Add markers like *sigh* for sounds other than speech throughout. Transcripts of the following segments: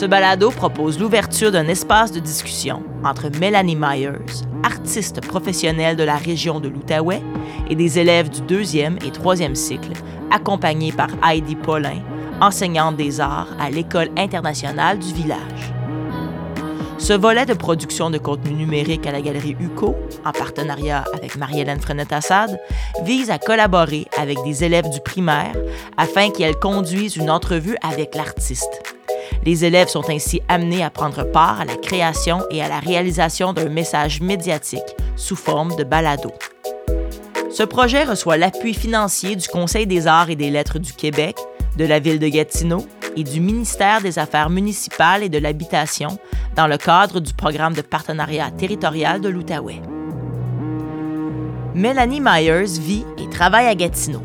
Ce balado propose l'ouverture d'un espace de discussion entre Melanie Myers, artiste professionnelle de la région de l'Outaouais, et des élèves du deuxième et troisième cycle, accompagnés par Heidi Paulin, enseignante des arts à l'École internationale du village. Ce volet de production de contenu numérique à la Galerie UCO, en partenariat avec Marie-Hélène Frenette-Assad, vise à collaborer avec des élèves du primaire afin qu'elles conduisent une entrevue avec l'artiste. Les élèves sont ainsi amenés à prendre part à la création et à la réalisation d'un message médiatique sous forme de balado. Ce projet reçoit l'appui financier du Conseil des arts et des lettres du Québec, de la ville de Gatineau et du ministère des Affaires municipales et de l'Habitation dans le cadre du programme de partenariat territorial de l'Outaouais. Mélanie Myers vit et travaille à Gatineau.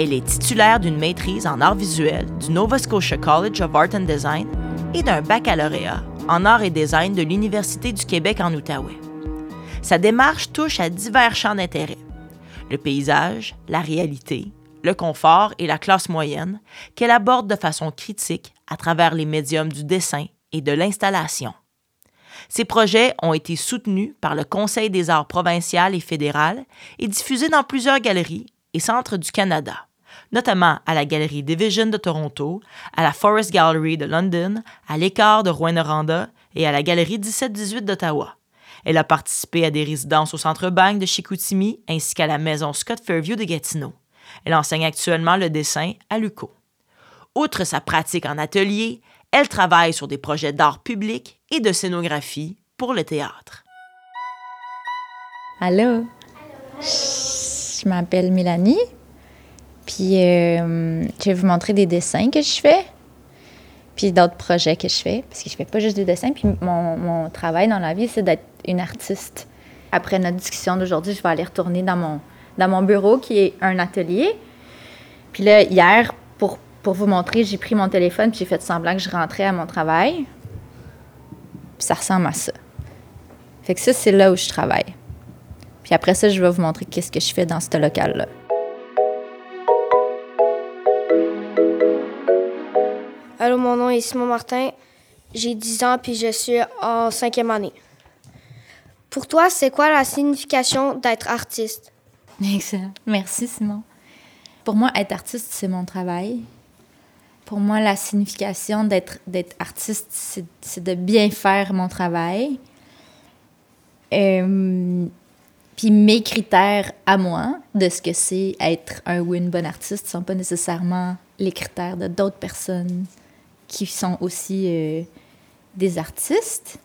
Elle est titulaire d'une maîtrise en arts visuels du Nova Scotia College of Art and Design et d'un baccalauréat en arts et design de l'Université du Québec en Outaouais. Sa démarche touche à divers champs d'intérêt le paysage, la réalité, le confort et la classe moyenne, qu'elle aborde de façon critique à travers les médiums du dessin et de l'installation. Ces projets ont été soutenus par le Conseil des arts provincial et fédéral et diffusés dans plusieurs galeries et centres du Canada, notamment à la Galerie Division de Toronto, à la Forest Gallery de London, à l'Écart de Rouyn-Noranda et à la Galerie 1718 d'Ottawa. Elle a participé à des résidences au Centre Bank de Chicoutimi ainsi qu'à la Maison Scott Fairview de Gatineau. Elle enseigne actuellement le dessin à l'UCO. Outre sa pratique en atelier, elle travaille sur des projets d'art public et de scénographie pour le théâtre. Allô? Je m'appelle Mélanie. Puis euh, je vais vous montrer des dessins que je fais. Puis d'autres projets que je fais. Parce que je fais pas juste des dessins. Puis mon, mon travail dans la vie, c'est d'être une artiste. Après notre discussion d'aujourd'hui, je vais aller retourner dans mon, dans mon bureau qui est un atelier. Puis là, hier, pour, pour vous montrer, j'ai pris mon téléphone puis j'ai fait semblant que je rentrais à mon travail. Puis ça ressemble à ça. Fait que ça, c'est là où je travaille. Puis après ça, je vais vous montrer qu'est-ce que je fais dans ce local-là. Allô, mon nom est Simon Martin. J'ai 10 ans puis je suis en cinquième année. Pour toi, c'est quoi la signification d'être artiste? Excellent. Merci, Simon. Pour moi, être artiste, c'est mon travail. Pour moi, la signification d'être, artiste, c'est, c'est de bien faire mon travail. Euh, puis mes critères à moi de ce que c'est être un ou une bonne artiste ne sont pas nécessairement les critères de d'autres personnes qui sont aussi euh, des artistes.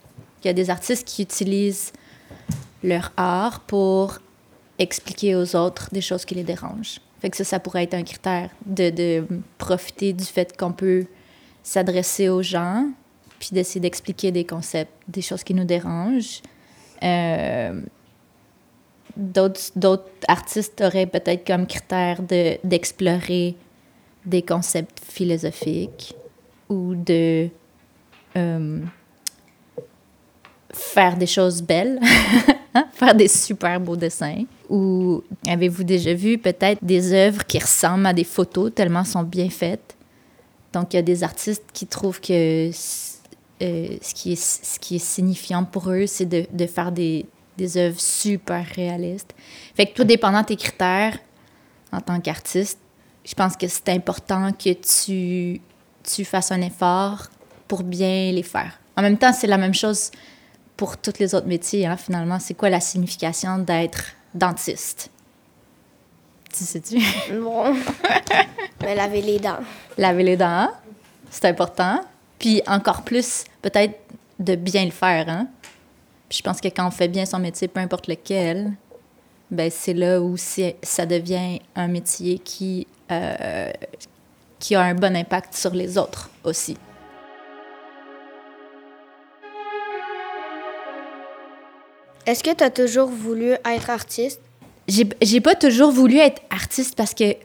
Il y a des artistes qui utilisent leur art pour expliquer aux autres des choses qui les dérangent. Fait que ça, ça pourrait être un critère de, de profiter du fait qu'on peut s'adresser aux gens, puis d'essayer d'expliquer des concepts, des choses qui nous dérangent. Euh, D'autres artistes auraient peut-être comme critère de, d'explorer des concepts philosophiques ou de euh, faire des choses belles, *laughs* faire des super beaux dessins. Ou avez-vous déjà vu peut-être des œuvres qui ressemblent à des photos tellement sont bien faites? Donc, il y a des artistes qui trouvent que euh, ce, qui est, ce qui est signifiant pour eux, c'est de, de faire des, des œuvres super réalistes. Fait que tout dépendant de tes critères en tant qu'artiste, je pense que c'est important que tu, tu fasses un effort pour bien les faire. En même temps, c'est la même chose pour tous les autres métiers, hein, finalement. C'est quoi la signification d'être dentiste? Tu sais-tu? Non. *laughs* Mais laver les dents. Laver les dents, c'est important. Puis encore plus, peut-être de bien le faire. Hein? Puis je pense que quand on fait bien son métier, peu importe lequel, ben c'est là où ça devient un métier qui, euh, qui a un bon impact sur les autres aussi. Est-ce que tu as toujours voulu être artiste? J'ai pas toujours voulu être artiste parce que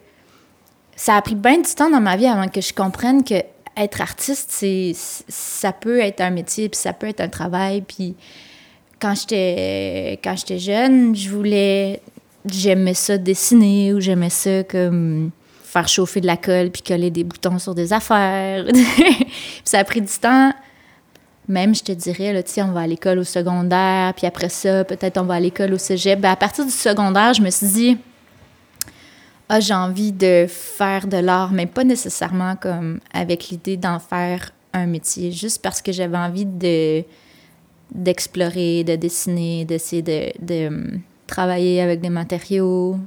ça a pris bien du temps dans ma vie avant que je comprenne que être artiste, c'est ça peut être un métier, puis ça peut être un travail. Puis quand j'étais quand j'étais jeune, je voulais j'aimais ça dessiner ou j'aimais ça comme faire chauffer de la colle puis coller des boutons sur des affaires. *laughs* ça a pris du temps. Même, je te dirais, là, on va à l'école au secondaire, puis après ça, peut-être on va à l'école au cégep. Ben, à partir du secondaire, je me suis dit, ah, j'ai envie de faire de l'art, mais pas nécessairement comme avec l'idée d'en faire un métier, juste parce que j'avais envie de d'explorer, de dessiner, d'essayer de, de, hum, travailler avec des matériaux.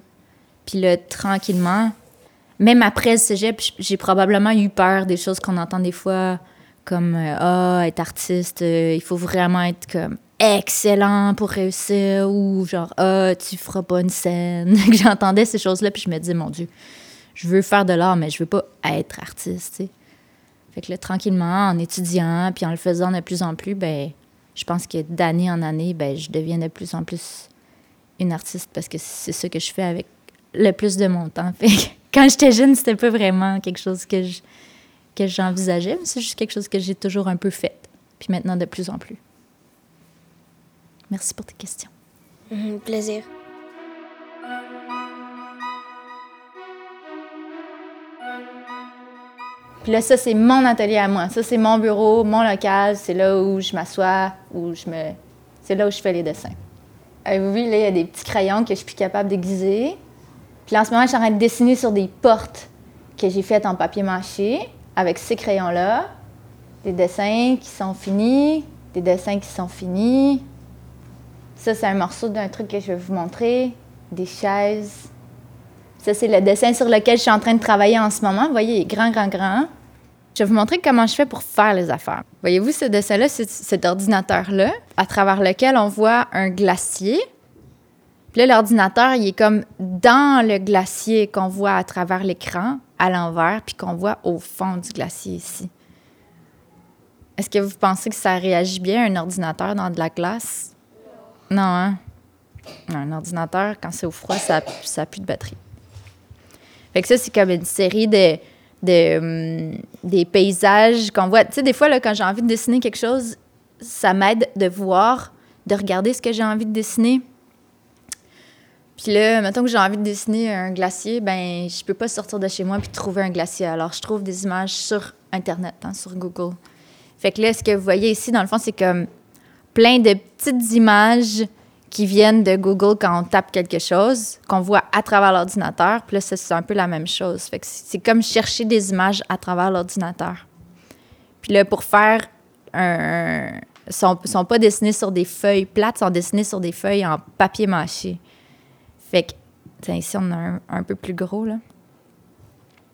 Puis là, tranquillement, même après le cégep, j'ai probablement eu peur des choses qu'on entend des fois, comme euh, Ah, être artiste, euh, il faut vraiment être comme excellent pour réussir, ou genre Ah, tu feras pas une scène. *laughs* J'entendais ces choses-là, puis je me disais, mon Dieu, je veux faire de l'art, mais je veux pas être artiste. Fait que là, tranquillement, en étudiant, puis en le faisant de plus en plus, ben je pense que d'année en année, ben, je deviens de plus en plus une artiste parce que c'est ça que je fais avec le plus de mon temps. *laughs* quand j'étais jeune, c'était pas vraiment quelque chose que je, que j'envisageais, mais c'est juste quelque chose que j'ai toujours un peu fait. Puis maintenant, de plus en plus. Merci pour tes questions. Mhm, plaisir. Puis là, ça, c'est mon atelier à moi. Ça, c'est mon bureau, mon local. C'est là où je m'assois, où je me... C'est là où je fais les dessins. Avez-vous vu, là, il y a des petits crayons que je suis capable d'aiguiser. Puis là, en ce moment, je suis en train de dessiner sur des portes que j'ai faites en papier mâché avec ces crayons-là. Des dessins qui sont finis, des dessins qui sont finis. Ça, c'est un morceau d'un truc que je vais vous montrer. Des chaises. Ça, c'est le dessin sur lequel je suis en train de travailler en ce moment. Vous voyez, il est grand, grand, grand. Je vais vous montrer comment je fais pour faire les affaires. Voyez-vous ce dessin-là, cet ordinateur-là, à travers lequel on voit un glacier. Puis là, l'ordinateur, il est comme dans le glacier qu'on voit à travers l'écran, à l'envers, puis qu'on voit au fond du glacier ici. Est-ce que vous pensez que ça réagit bien, un ordinateur dans de la glace? Non, hein? Un ordinateur, quand c'est au froid, ça n'a plus de batterie. Fait que ça, c'est comme une série de, de hum, des paysages qu'on voit. Tu sais, des fois, là, quand j'ai envie de dessiner quelque chose, ça m'aide de voir, de regarder ce que j'ai envie de dessiner. Puis là, maintenant que j'ai envie de dessiner un glacier, ben je peux pas sortir de chez moi puis trouver un glacier. Alors, je trouve des images sur Internet, hein, sur Google. Fait que là, ce que vous voyez ici, dans le fond, c'est comme plein de petites images qui viennent de Google quand on tape quelque chose, qu'on voit à travers l'ordinateur. Puis là, c'est un peu la même chose. Fait que c'est comme chercher des images à travers l'ordinateur. Puis là, pour faire un... Sont, sont pas dessinés sur des feuilles plates, sont dessinés sur des feuilles en papier mâché. Fait que, tiens, ici, on a un, peu plus gros, là.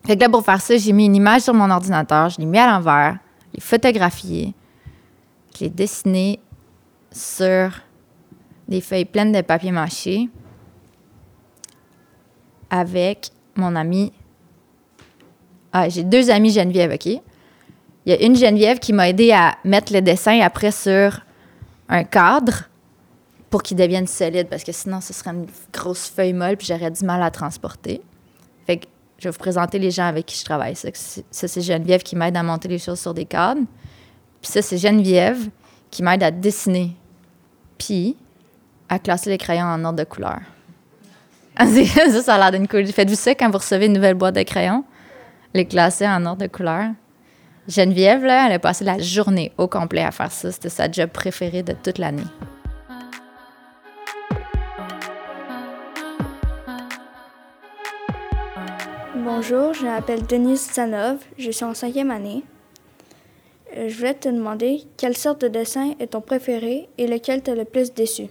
Fait que là, pour faire ça, j'ai mis une image sur mon ordinateur, je l'ai mis à l'envers, je l'ai photographié, je l'ai dessiné sur des feuilles pleines de papier mâché avec mon ami. Ah, j'ai deux amis Geneviève, OK? Il y a une Geneviève qui m'a aidé à mettre le dessin après sur un cadre pour qu'il devienne solide parce que sinon ce serait une grosse feuille molle puis j'aurais du mal à transporter. Fait que je vais vous présenter les gens avec qui je travaille. Ça, c'est Geneviève qui m'aide à monter les choses sur des cadres. Puis ça, c'est Geneviève qui m'aide à dessiner. Puis à classer les crayons en ordre de couleur. *laughs* ça, ça a l'air d'une cool. Faites-vous ça quand vous recevez une nouvelle boîte de crayons? Les classer en ordre de couleur. Geneviève, là, elle a passé la journée au complet à faire ça. C'était sa job préférée de toute l'année. Bonjour, je m'appelle Denise Zanov, je suis en cinquième année. Euh, je voulais te demander quelle sorte de dessin est ton préféré et lequel t'a le plus déçu?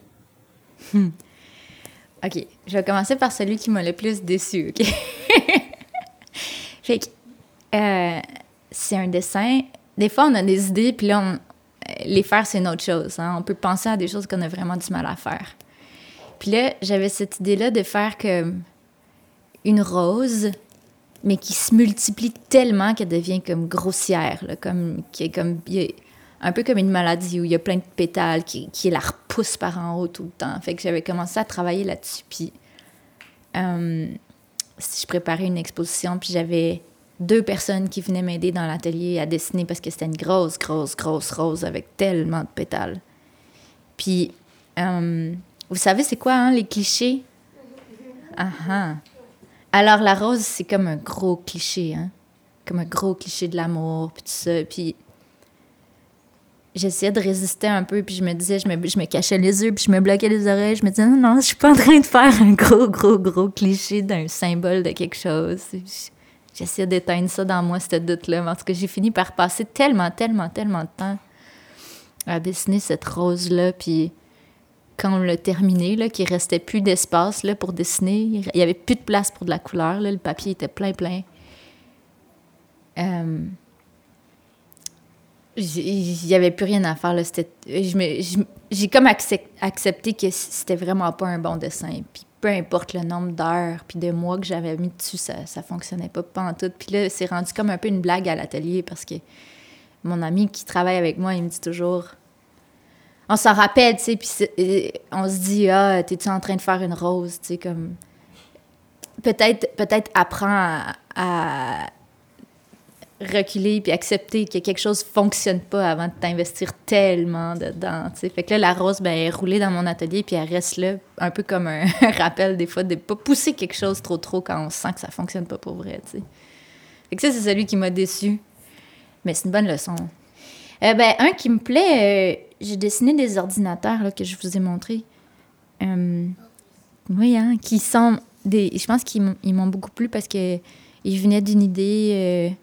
OK, je vais commencer par celui qui m'a le plus déçu, *laughs* fait que euh, c'est un dessin. Des fois, on a des idées, puis là, on, les faire, c'est une autre chose. Hein? On peut penser à des choses qu'on a vraiment du mal à faire. Puis là, j'avais cette idée-là de faire comme une rose, mais qui se multiplie tellement qu'elle devient comme grossière, là, comme, qui est comme, un peu comme une maladie où il y a plein de pétales qui, qui la repoussent par en haut tout le temps. Fait que j'avais commencé à travailler là-dessus. Puis, euh, je préparais une exposition, puis j'avais deux personnes qui venaient m'aider dans l'atelier à dessiner parce que c'était une grosse, grosse, grosse rose avec tellement de pétales. Puis, euh, vous savez, c'est quoi, hein, les clichés? Ah, ah. Alors, la rose, c'est comme un gros cliché, hein? Comme un gros cliché de l'amour, puis tout ça. Puis j'essayais de résister un peu, puis je me disais, je me, je me cachais les yeux, puis je me bloquais les oreilles. Je me disais, non, non, je suis pas en train de faire un gros, gros, gros cliché d'un symbole de quelque chose. J'essayais d'éteindre ça dans moi, cette doute-là. Parce que j'ai fini par passer tellement, tellement, tellement de temps à dessiner cette rose-là, puis quand on l'a terminé, là, qu'il restait plus d'espace là, pour dessiner, il y avait plus de place pour de la couleur, le papier était plein, plein. Euh, il n'y avait plus rien à faire. J'ai comme accepté que c'était vraiment pas un bon dessin. Puis peu importe le nombre d'heures puis de mois que j'avais mis dessus, ça, ça fonctionnait pas, pas en tout. Puis là, c'est rendu comme un peu une blague à l'atelier parce que mon ami qui travaille avec moi, il me dit toujours on s'en rappelle, tu sais, puis on se dit, ah, t'es-tu en train de faire une rose, tu sais, comme. Peut-être peut-être apprends à, reculer puis accepter que quelque chose fonctionne pas avant de t'investir tellement dedans, tu sais. Fait que là, la rose, ben, elle est roulée dans mon atelier puis elle reste là, un peu comme un *laughs* rappel des fois de pas pousser quelque chose trop trop quand on sent que ça fonctionne pas pour vrai, tu sais. Fait que ça, c'est celui qui m'a déçu. Mais c'est une bonne leçon. Euh, ben, un qui me plaît, euh, j'ai dessiné des ordinateurs là, que je vous ai montrés. Euh, oui, hein, qui sont des. Je pense qu'ils m'ont beaucoup plu parce que ils venaient d'une idée.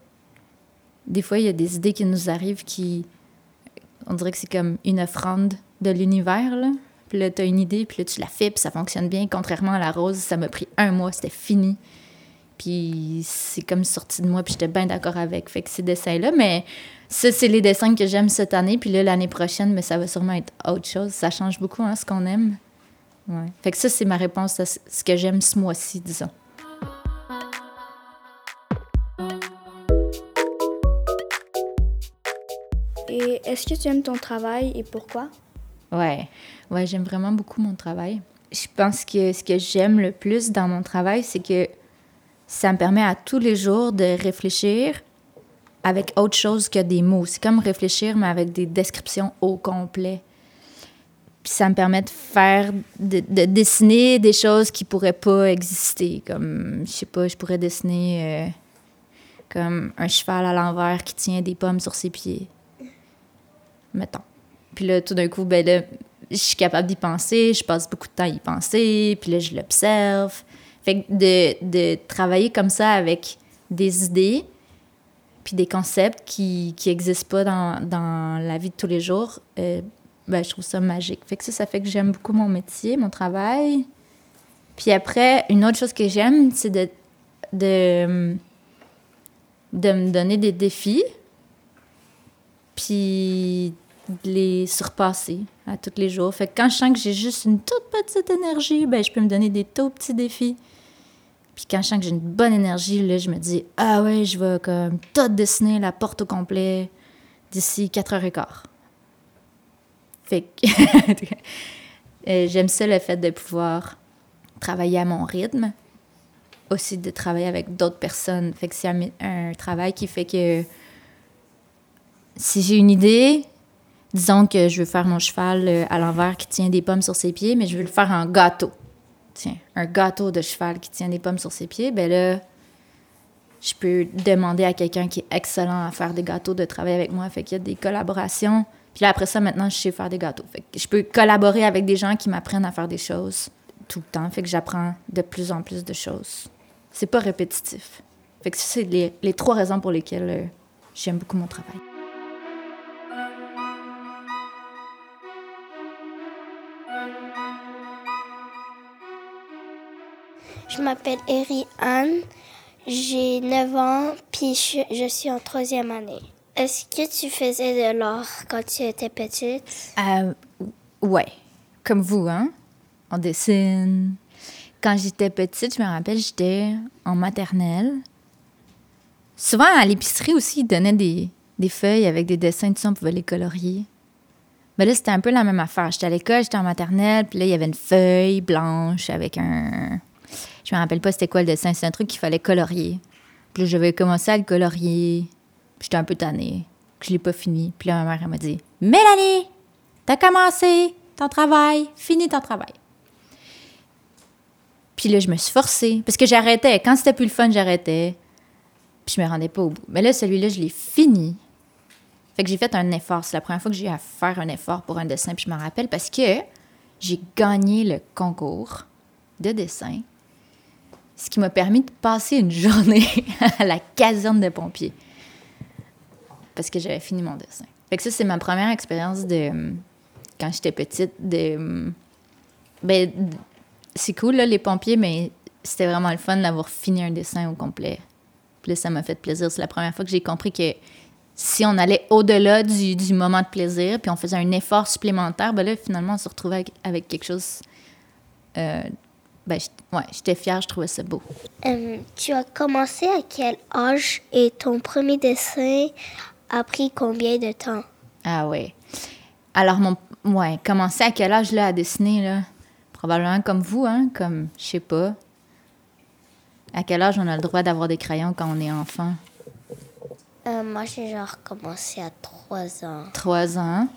des fois, il y a des idées qui nous arrivent qui. On dirait que c'est comme une offrande de l'univers, là. Puis là, tu as une idée, puis là, tu la fais, puis ça fonctionne bien. Contrairement à la rose, ça m'a pris un mois, c'était fini. Puis c'est comme sorti de moi, puis j'étais bien d'accord avec. Fait que ces dessins-là, mais ça, c'est les dessins que j'aime cette année. Puis là, l'année prochaine, mais ça va sûrement être autre chose. Ça change beaucoup, hein, ce qu'on aime. Ouais. Fait que ça, c'est ma réponse à ce que j'aime ce mois-ci, disons. Et est-ce que tu aimes ton travail et pourquoi? Ouais, ouais, j'aime vraiment beaucoup mon travail. Je pense que ce que j'aime le plus dans mon travail, c'est que ça me permet à tous les jours de réfléchir avec autre chose que des mots. C'est comme réfléchir, mais avec des descriptions au complet. Puis ça me permet de faire, de, dessiner des choses qui pourraient pas exister. Comme, je sais pas, je pourrais dessiner euh, comme un cheval à l'envers qui tient des pommes sur ses pieds. Mettons. Puis là, tout d'un coup, ben là, je suis capable d'y penser, je passe beaucoup de temps à y penser, puis là, je l'observe. Fait que de, de travailler comme ça avec des idées, puis des concepts qui n'existent pas dans, dans, la vie de tous les jours, euh, ben, je trouve ça magique. Fait que ça, ça fait que j'aime beaucoup mon métier, mon travail. Puis après, une autre chose que j'aime, c'est de, de, de me donner des défis, puis de les surpasser à tous les jours. Fait que quand je sens que j'ai juste une toute petite énergie, ben, je peux me donner des tout petits défis. Puis quand je sens que j'ai une bonne énergie, là, je me dis Ah ouais, je vais comme tout dessiner la porte au complet d'ici 4h15. Fait que *laughs* euh, j'aime ça le fait de pouvoir travailler à mon rythme. Aussi de travailler avec d'autres personnes. Fait que c'est un, travail qui fait que si j'ai une idée, disons que je veux faire mon cheval euh, à l'envers qui tient des pommes sur ses pieds, mais je veux le faire en gâteau tiens, un gâteau de cheval qui tient des pommes sur ses pieds, ben là, je peux demander à quelqu'un qui est excellent à faire des gâteaux de travailler avec moi. Fait qu'il y a des collaborations. Puis là, après ça, maintenant, je sais faire des gâteaux. Fait que je peux collaborer avec des gens qui m'apprennent à faire des choses tout le temps. Fait que j'apprends de plus en plus de choses. C'est pas répétitif. Fait que c'est les, les, trois raisons pour lesquelles euh, j'aime beaucoup mon travail. Je m'appelle Eri Anne, j'ai 9 ans, puis je, suis en troisième année. Est-ce que tu faisais de l'art quand tu étais petite? Euh, ouais, comme vous, hein? On dessine. Quand j'étais petite, je me rappelle, j'étais en maternelle. Souvent, à l'épicerie aussi, ils donnaient des, des feuilles avec des dessins, tout ça, on pouvait les colorier. Mais là, c'était un peu la même affaire. J'étais à l'école, j'étais en maternelle, puis là, il y avait une feuille blanche avec un, je me rappelle pas c'était quoi le dessin. C'est un truc qu'il fallait colorier. Puis j'avais commencé à le colorier. J'étais un peu tannée. Que je l'ai pas fini. Puis là, ma mère, elle m'a dit Mélanie, t'as commencé ton travail, finis ton travail. Puis là, je me suis forcée. Parce que j'arrêtais. Quand c'était plus le fun, j'arrêtais. Puis je me rendais pas au bout. Mais là, celui-là, je l'ai fini. Fait que j'ai fait un effort. C'est la première fois que j'ai eu à faire un effort pour un dessin. Puis je me rappelle parce que j'ai gagné le concours de dessin. Ce qui m'a permis de passer une *laughs* journée à la caserne de pompiers. Parce que j'avais fini mon dessin. Fait que ça, c'est ma première expérience de. Quand j'étais petite, de. Ben, c'est cool, là, les pompiers, mais c'était vraiment le fun d'avoir fini un dessin au complet. Puis là, ça m'a fait plaisir. C'est la première fois que j'ai compris que si on allait au-delà du, du, moment de plaisir, puis on faisait un effort supplémentaire, ben là, finalement, on se retrouvait avec, avec quelque chose. Euh, ben, ouais, j'étais fière, je trouvais ça beau. Euh, tu as commencé à quel âge et ton premier dessin a pris combien de temps? Ah ouais. Alors, mon, ouais, commencer à quel âge là, à dessiner, là? Probablement comme vous, hein? Comme, je sais pas. À quel âge on a le droit d'avoir des crayons quand on est enfant? Euh, moi, j'ai genre commencé à 3 ans. 3 ans?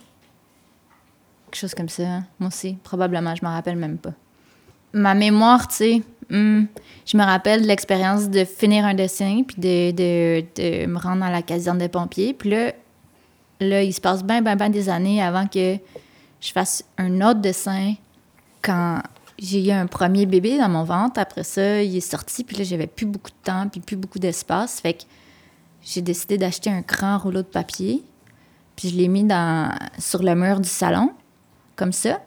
Quelque chose comme ça. Hein? Moi aussi, probablement, je m'en rappelle même pas. Ma mémoire, tu sais, hmm, je me rappelle de l'expérience de finir un dessin, puis de, de, de, me rendre à la caserne des pompiers. Puis là, là, il se passe bien, bien, bien des années avant que je fasse un autre dessin quand j'ai eu un premier bébé dans mon ventre, après ça, il est sorti, puis là, j'avais plus beaucoup de temps, puis plus beaucoup d'espace. Fait que j'ai décidé d'acheter un grand rouleau de papier, puis je l'ai mis dans, sur le mur du salon, comme ça.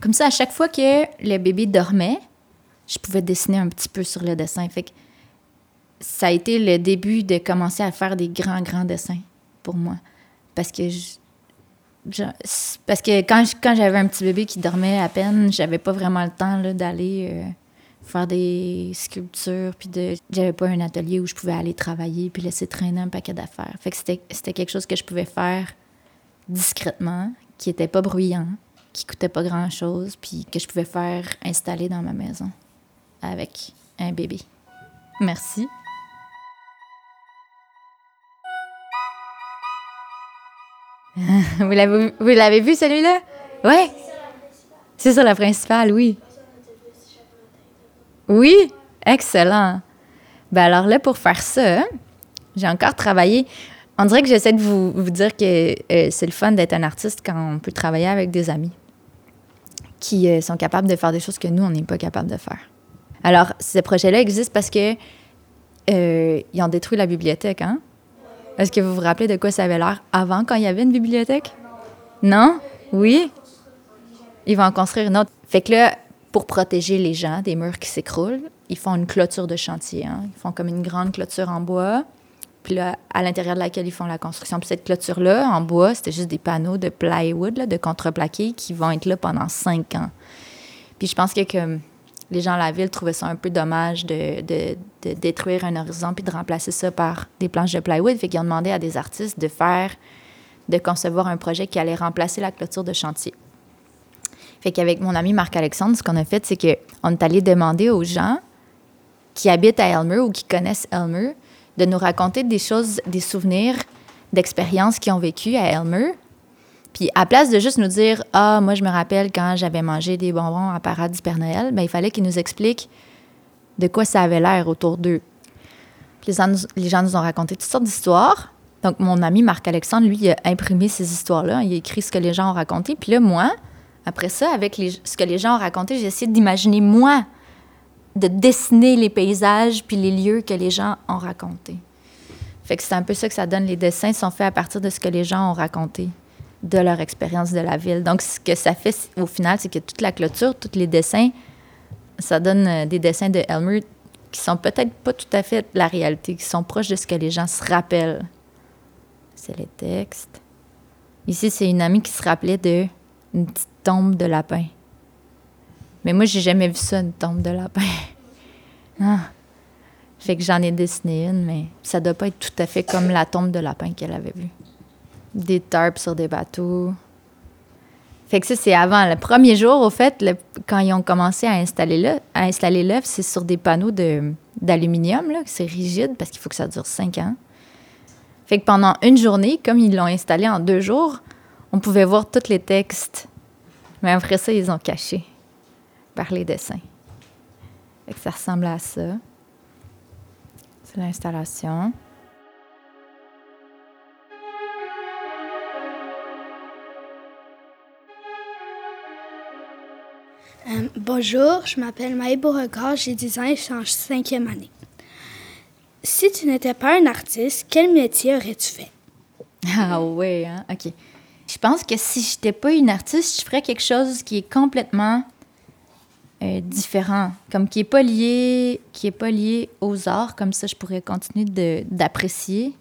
Comme ça, à chaque fois que le bébé dormait, je pouvais dessiner un petit peu sur le dessin. Fait que ça a été le début de commencer à faire des grands, grands dessins pour moi. Parce que parce que quand, j'avais un petit bébé qui dormait à peine, j'avais pas vraiment le temps d'aller euh, faire des sculptures, puis de, j'avais pas un atelier où je pouvais aller travailler puis laisser traîner un paquet d'affaires. C'était, c'était quelque chose que je pouvais faire discrètement, qui était pas bruyant, qui coûtait pas grand-chose, puis que je pouvais faire installer dans ma maison avec un bébé. Merci. vous l'avez vu celui-là? Ouais. C'est ça la principale, oui. Oui, excellent. Ben alors là, pour faire ça, j'ai encore travaillé. On dirait que j'essaie de vous, dire que euh, c'est le fun d'être un artiste quand on peut travailler avec des amis qui euh, sont capables de faire des choses que nous, on n'est pas capable de faire. Alors, ces projets-là existent parce que euh, ont détruit la bibliothèque, hein? Est-ce que vous vous rappelez de quoi ça avait l'air avant, quand il y avait une bibliothèque? Non? Oui? Ils vont en construire une autre. Fait que là, pour protéger les gens des murs qui s'écroulent, ils font une clôture de chantier. Hein? Ils font comme une grande clôture en bois. Puis là, à l'intérieur de laquelle ils font la construction. Puis cette clôture-là, en bois, c'était juste des panneaux de plywood, là, de contreplaqué, qui vont être là pendant cinq ans. Puis je pense que les gens de la ville trouvaient ça un peu dommage de, de, de, détruire un horizon puis de remplacer ça par des planches de plywood. Fait qu'ils ont demandé à des artistes de faire, de concevoir un projet qui allait remplacer la clôture de chantier. Fait qu'avec mon ami Marc-Alexandre, ce qu'on a fait, c'est qu'on est allé demander aux gens qui habitent à Elmer ou qui connaissent Elmer de nous raconter des choses, des souvenirs, d'expériences qu'ils ont vécues à Elmer puis à place de juste nous dire Ah, moi, je me rappelle quand j'avais mangé des bonbons à parade du Père Noël, bien, il fallait qu'ils nous expliquent de quoi ça avait l'air autour d'eux. Les gens, les gens nous ont raconté toutes sortes d'histoires. Donc, mon ami Marc-Alexandre, lui, il a imprimé ces histoires-là. Il a écrit ce que les gens ont raconté. Puis là, moi, après ça, avec ce que les gens ont raconté, j'ai essayé d'imaginer, moi, de dessiner les paysages puis les lieux que les gens ont racontés. Fait que c'est un peu ça que ça donne. Les dessins sont faits à partir de ce que les gens ont raconté de leur expérience de la ville. Donc, ce que ça fait au final, c'est que toute la clôture, tous les dessins, ça donne euh, des dessins de Elmer qui sont peut-être pas tout à fait la réalité, qui sont proches de ce que les gens se rappellent. C'est les textes. Ici, c'est une amie qui se rappelait de une petite tombe de lapin. Mais moi, j'ai jamais vu ça, une tombe de lapin. *laughs* ah. Fait que j'en ai dessiné une, mais ça doit pas être tout à fait comme la tombe de lapin qu'elle avait vue des tarps sur des bateaux. Fait que ça, c'est avant. Le premier jour, au fait, quand ils ont commencé à installer l'œuf, à installer c'est sur des panneaux d'aluminium, c'est rigide parce qu'il faut que ça dure cinq ans. Fait que pendant une journée, comme ils l'ont installé en deux jours, on pouvait voir tous les textes. Mais après ça, ils ont caché par les dessins. Fait que ça ressemble à ça. C'est l'installation. Euh, bonjour, je m'appelle Maë Beauregard, j'ai 10 ans et je suis en cinquième année. Si tu n'étais pas un artiste, quel métier aurais-tu fait? Ah ouais, hein? OK. Je pense que si je n'étais pas une artiste, je ferais quelque chose qui est complètement euh, différent, comme qui n'est pas lié qui est pas lié aux arts, comme ça je pourrais continuer d'apprécier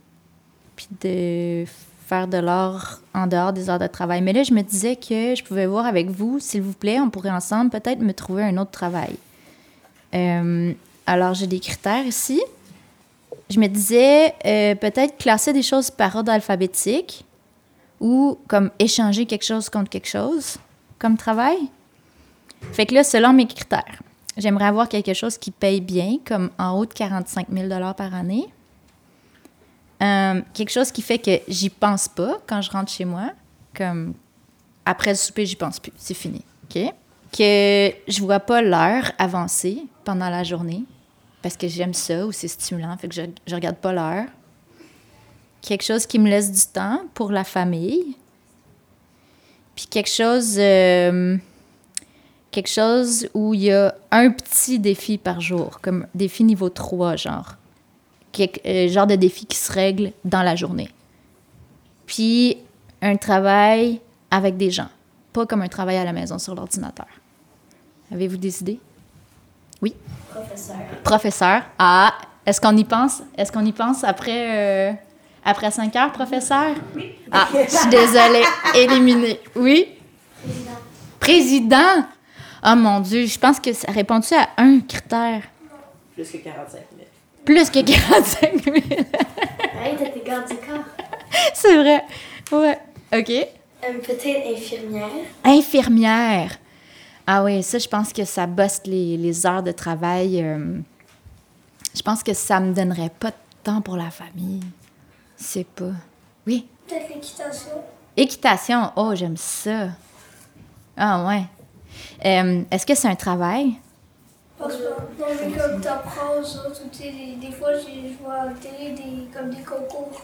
puis de faire de l'art en dehors des heures de travail. Mais là, je me disais que je pouvais voir avec vous, s'il vous plaît, on pourrait ensemble peut-être me trouver un autre travail. Euh, alors, j'ai des critères ici. Je me disais euh, peut-être classer des choses par ordre alphabétique ou comme échanger quelque chose contre quelque chose comme travail. Fait que là, selon mes critères, j'aimerais avoir quelque chose qui paye bien, comme en haut de 45 000 par année. Euh, quelque chose qui fait que j'y pense pas quand je rentre chez moi. Comme après le souper, j'y pense plus. C'est fini. OK? Que je vois pas l'heure avancer pendant la journée parce que j'aime ça ou c'est stimulant. Fait que je, je regarde pas l'heure. Quelque chose qui me laisse du temps pour la famille. Puis quelque chose. euh, quelque chose où il y a un petit défi par jour, comme défi niveau 3, genre. Quelque, euh, genre de défi qui se règle dans la journée. Puis un travail avec des gens, pas comme un travail à la maison sur l'ordinateur. Avez-vous des idées? Oui? Professeur. Professeur. Ah, est-ce qu'on y pense? Est-ce qu'on y pense après, euh, après 5 heures, professeur? Oui. Ah, je suis désolée. Éliminé. Oui? Président? Oh mon Dieu, je pense que ça répond-tu à un critère? Plus que 45 000. Plus que 45 000. *laughs* Hey, t'as tes gardes du corps. C'est vrai. Ouais. OK. Euh, Peut-être infirmière. Infirmière. Ah oui, ça, je pense que ça bosse les, les heures de travail. euh, je pense que ça me donnerait pas de temps pour la famille. C'est pas. Oui? Peut-être l'équitation. Équitation. Oh, j'aime ça. Ah ouais. Euh, Est-ce que c'est un travail? Parce que mais comme t'apprends aux autres, des, des fois, je vois à la télé des, comme des concours.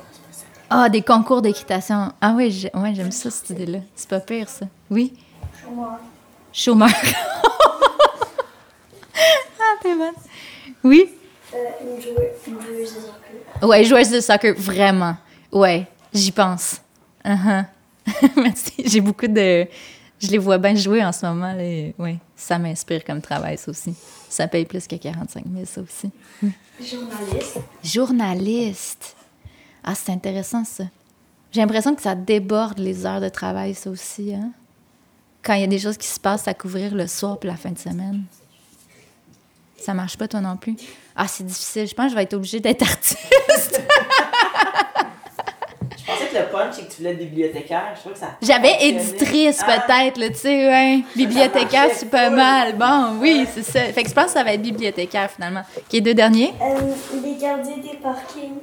Ah, des concours d'équitation. Ah oui, j'ai- ouais, j'aime ça, cette idée-là. C'est pas pire, ça. Oui? Chômeur. Chômeur. *laughs* ah, t'es bonne. Oui? Euh, une, joueuse, une joueuse de soccer. Ouais, joueuse de soccer, vraiment. Ouais, j'y pense. Uh-huh. *laughs* Merci. J'ai beaucoup de. Je les vois bien jouer en ce moment. Là. et Ouais, ça m'inspire comme travail, ça aussi. Ça paye plus que 45 000, ça aussi. Journaliste. Journaliste. Ah, c'est intéressant, ça. J'ai l'impression que ça déborde les heures de travail, ça aussi. Hein? Quand il y a des choses qui se passent à couvrir le soir puis la fin de semaine. Ça marche pas, toi non plus? Ah, c'est difficile. Je pense que je vais être obligée d'être *laughs* artiste. Que le punch, c'est que tu voulais être bibliothécaire. Je crois que ça. J'avais éditrice, Ah, peut-être, là, tu sais, ouais. Bibliothécaire, c'est pas mal. Bon, oui, c'est ça. Fait que je pense que ça va être bibliothécaire, finalement. Qui est deux derniers? Euh, les gardiens des parkings.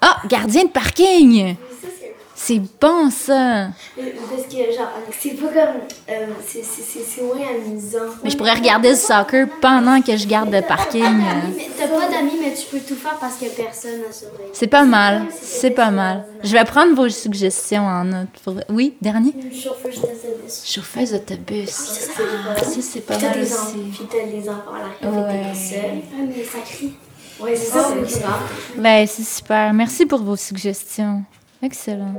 Ah, gardien de parking! Ça, c'est. C'est bon, ça! Euh, Parce que, genre, c'est pas comme. Euh, c'est- moins amusant. Mais je pourrais regarder le soccer pendant que je garde le parking. Mais T'as pas d'amis, mais tu peux tout faire parce que personne n'a surveillé. C'est pas mal. C'est pas mal. Je vais prendre vos suggestions en note. pour- Oui, dernier? Une chauffeuse d'autobus. Chauffeuse d'autobus. Ah, ça, c'est pas mal aussi. puis t'as les enfants à l'arrière, Ouais. Ah, mais ça crie. Ouais, c'est ça, c'est grave. Ben, c'est super. Merci pour vos suggestions. Excellent.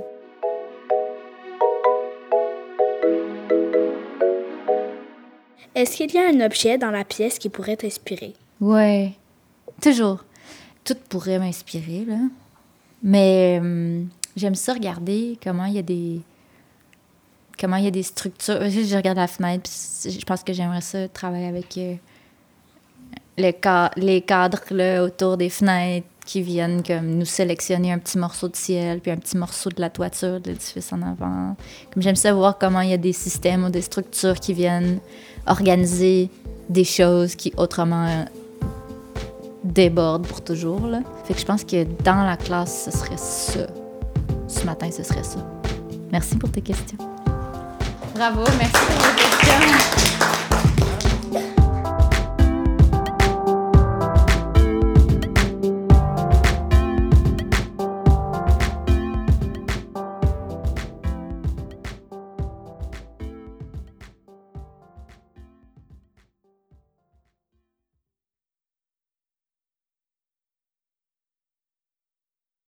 Est-ce qu'il y a un objet dans la pièce qui pourrait t'inspirer? Ouais, toujours. Tout pourrait m'inspirer, là. Mais hum, j'aime ça regarder comment il y a des. Comment il y a des structures. Je regarde la fenêtre, je pense que j'aimerais ça travailler avec euh, les cadres là, autour des fenêtres qui viennent comme nous sélectionner un petit morceau de ciel, puis un petit morceau de la toiture de l'édifice en avant. Comme j'aime ça voir comment il y a des systèmes ou des structures qui viennent organiser des choses qui autrement débordent pour toujours. Fait que je pense que dans la classe, ce serait ça. Ce matin, ce serait ça. Merci pour tes questions. Bravo, merci pour vos questions.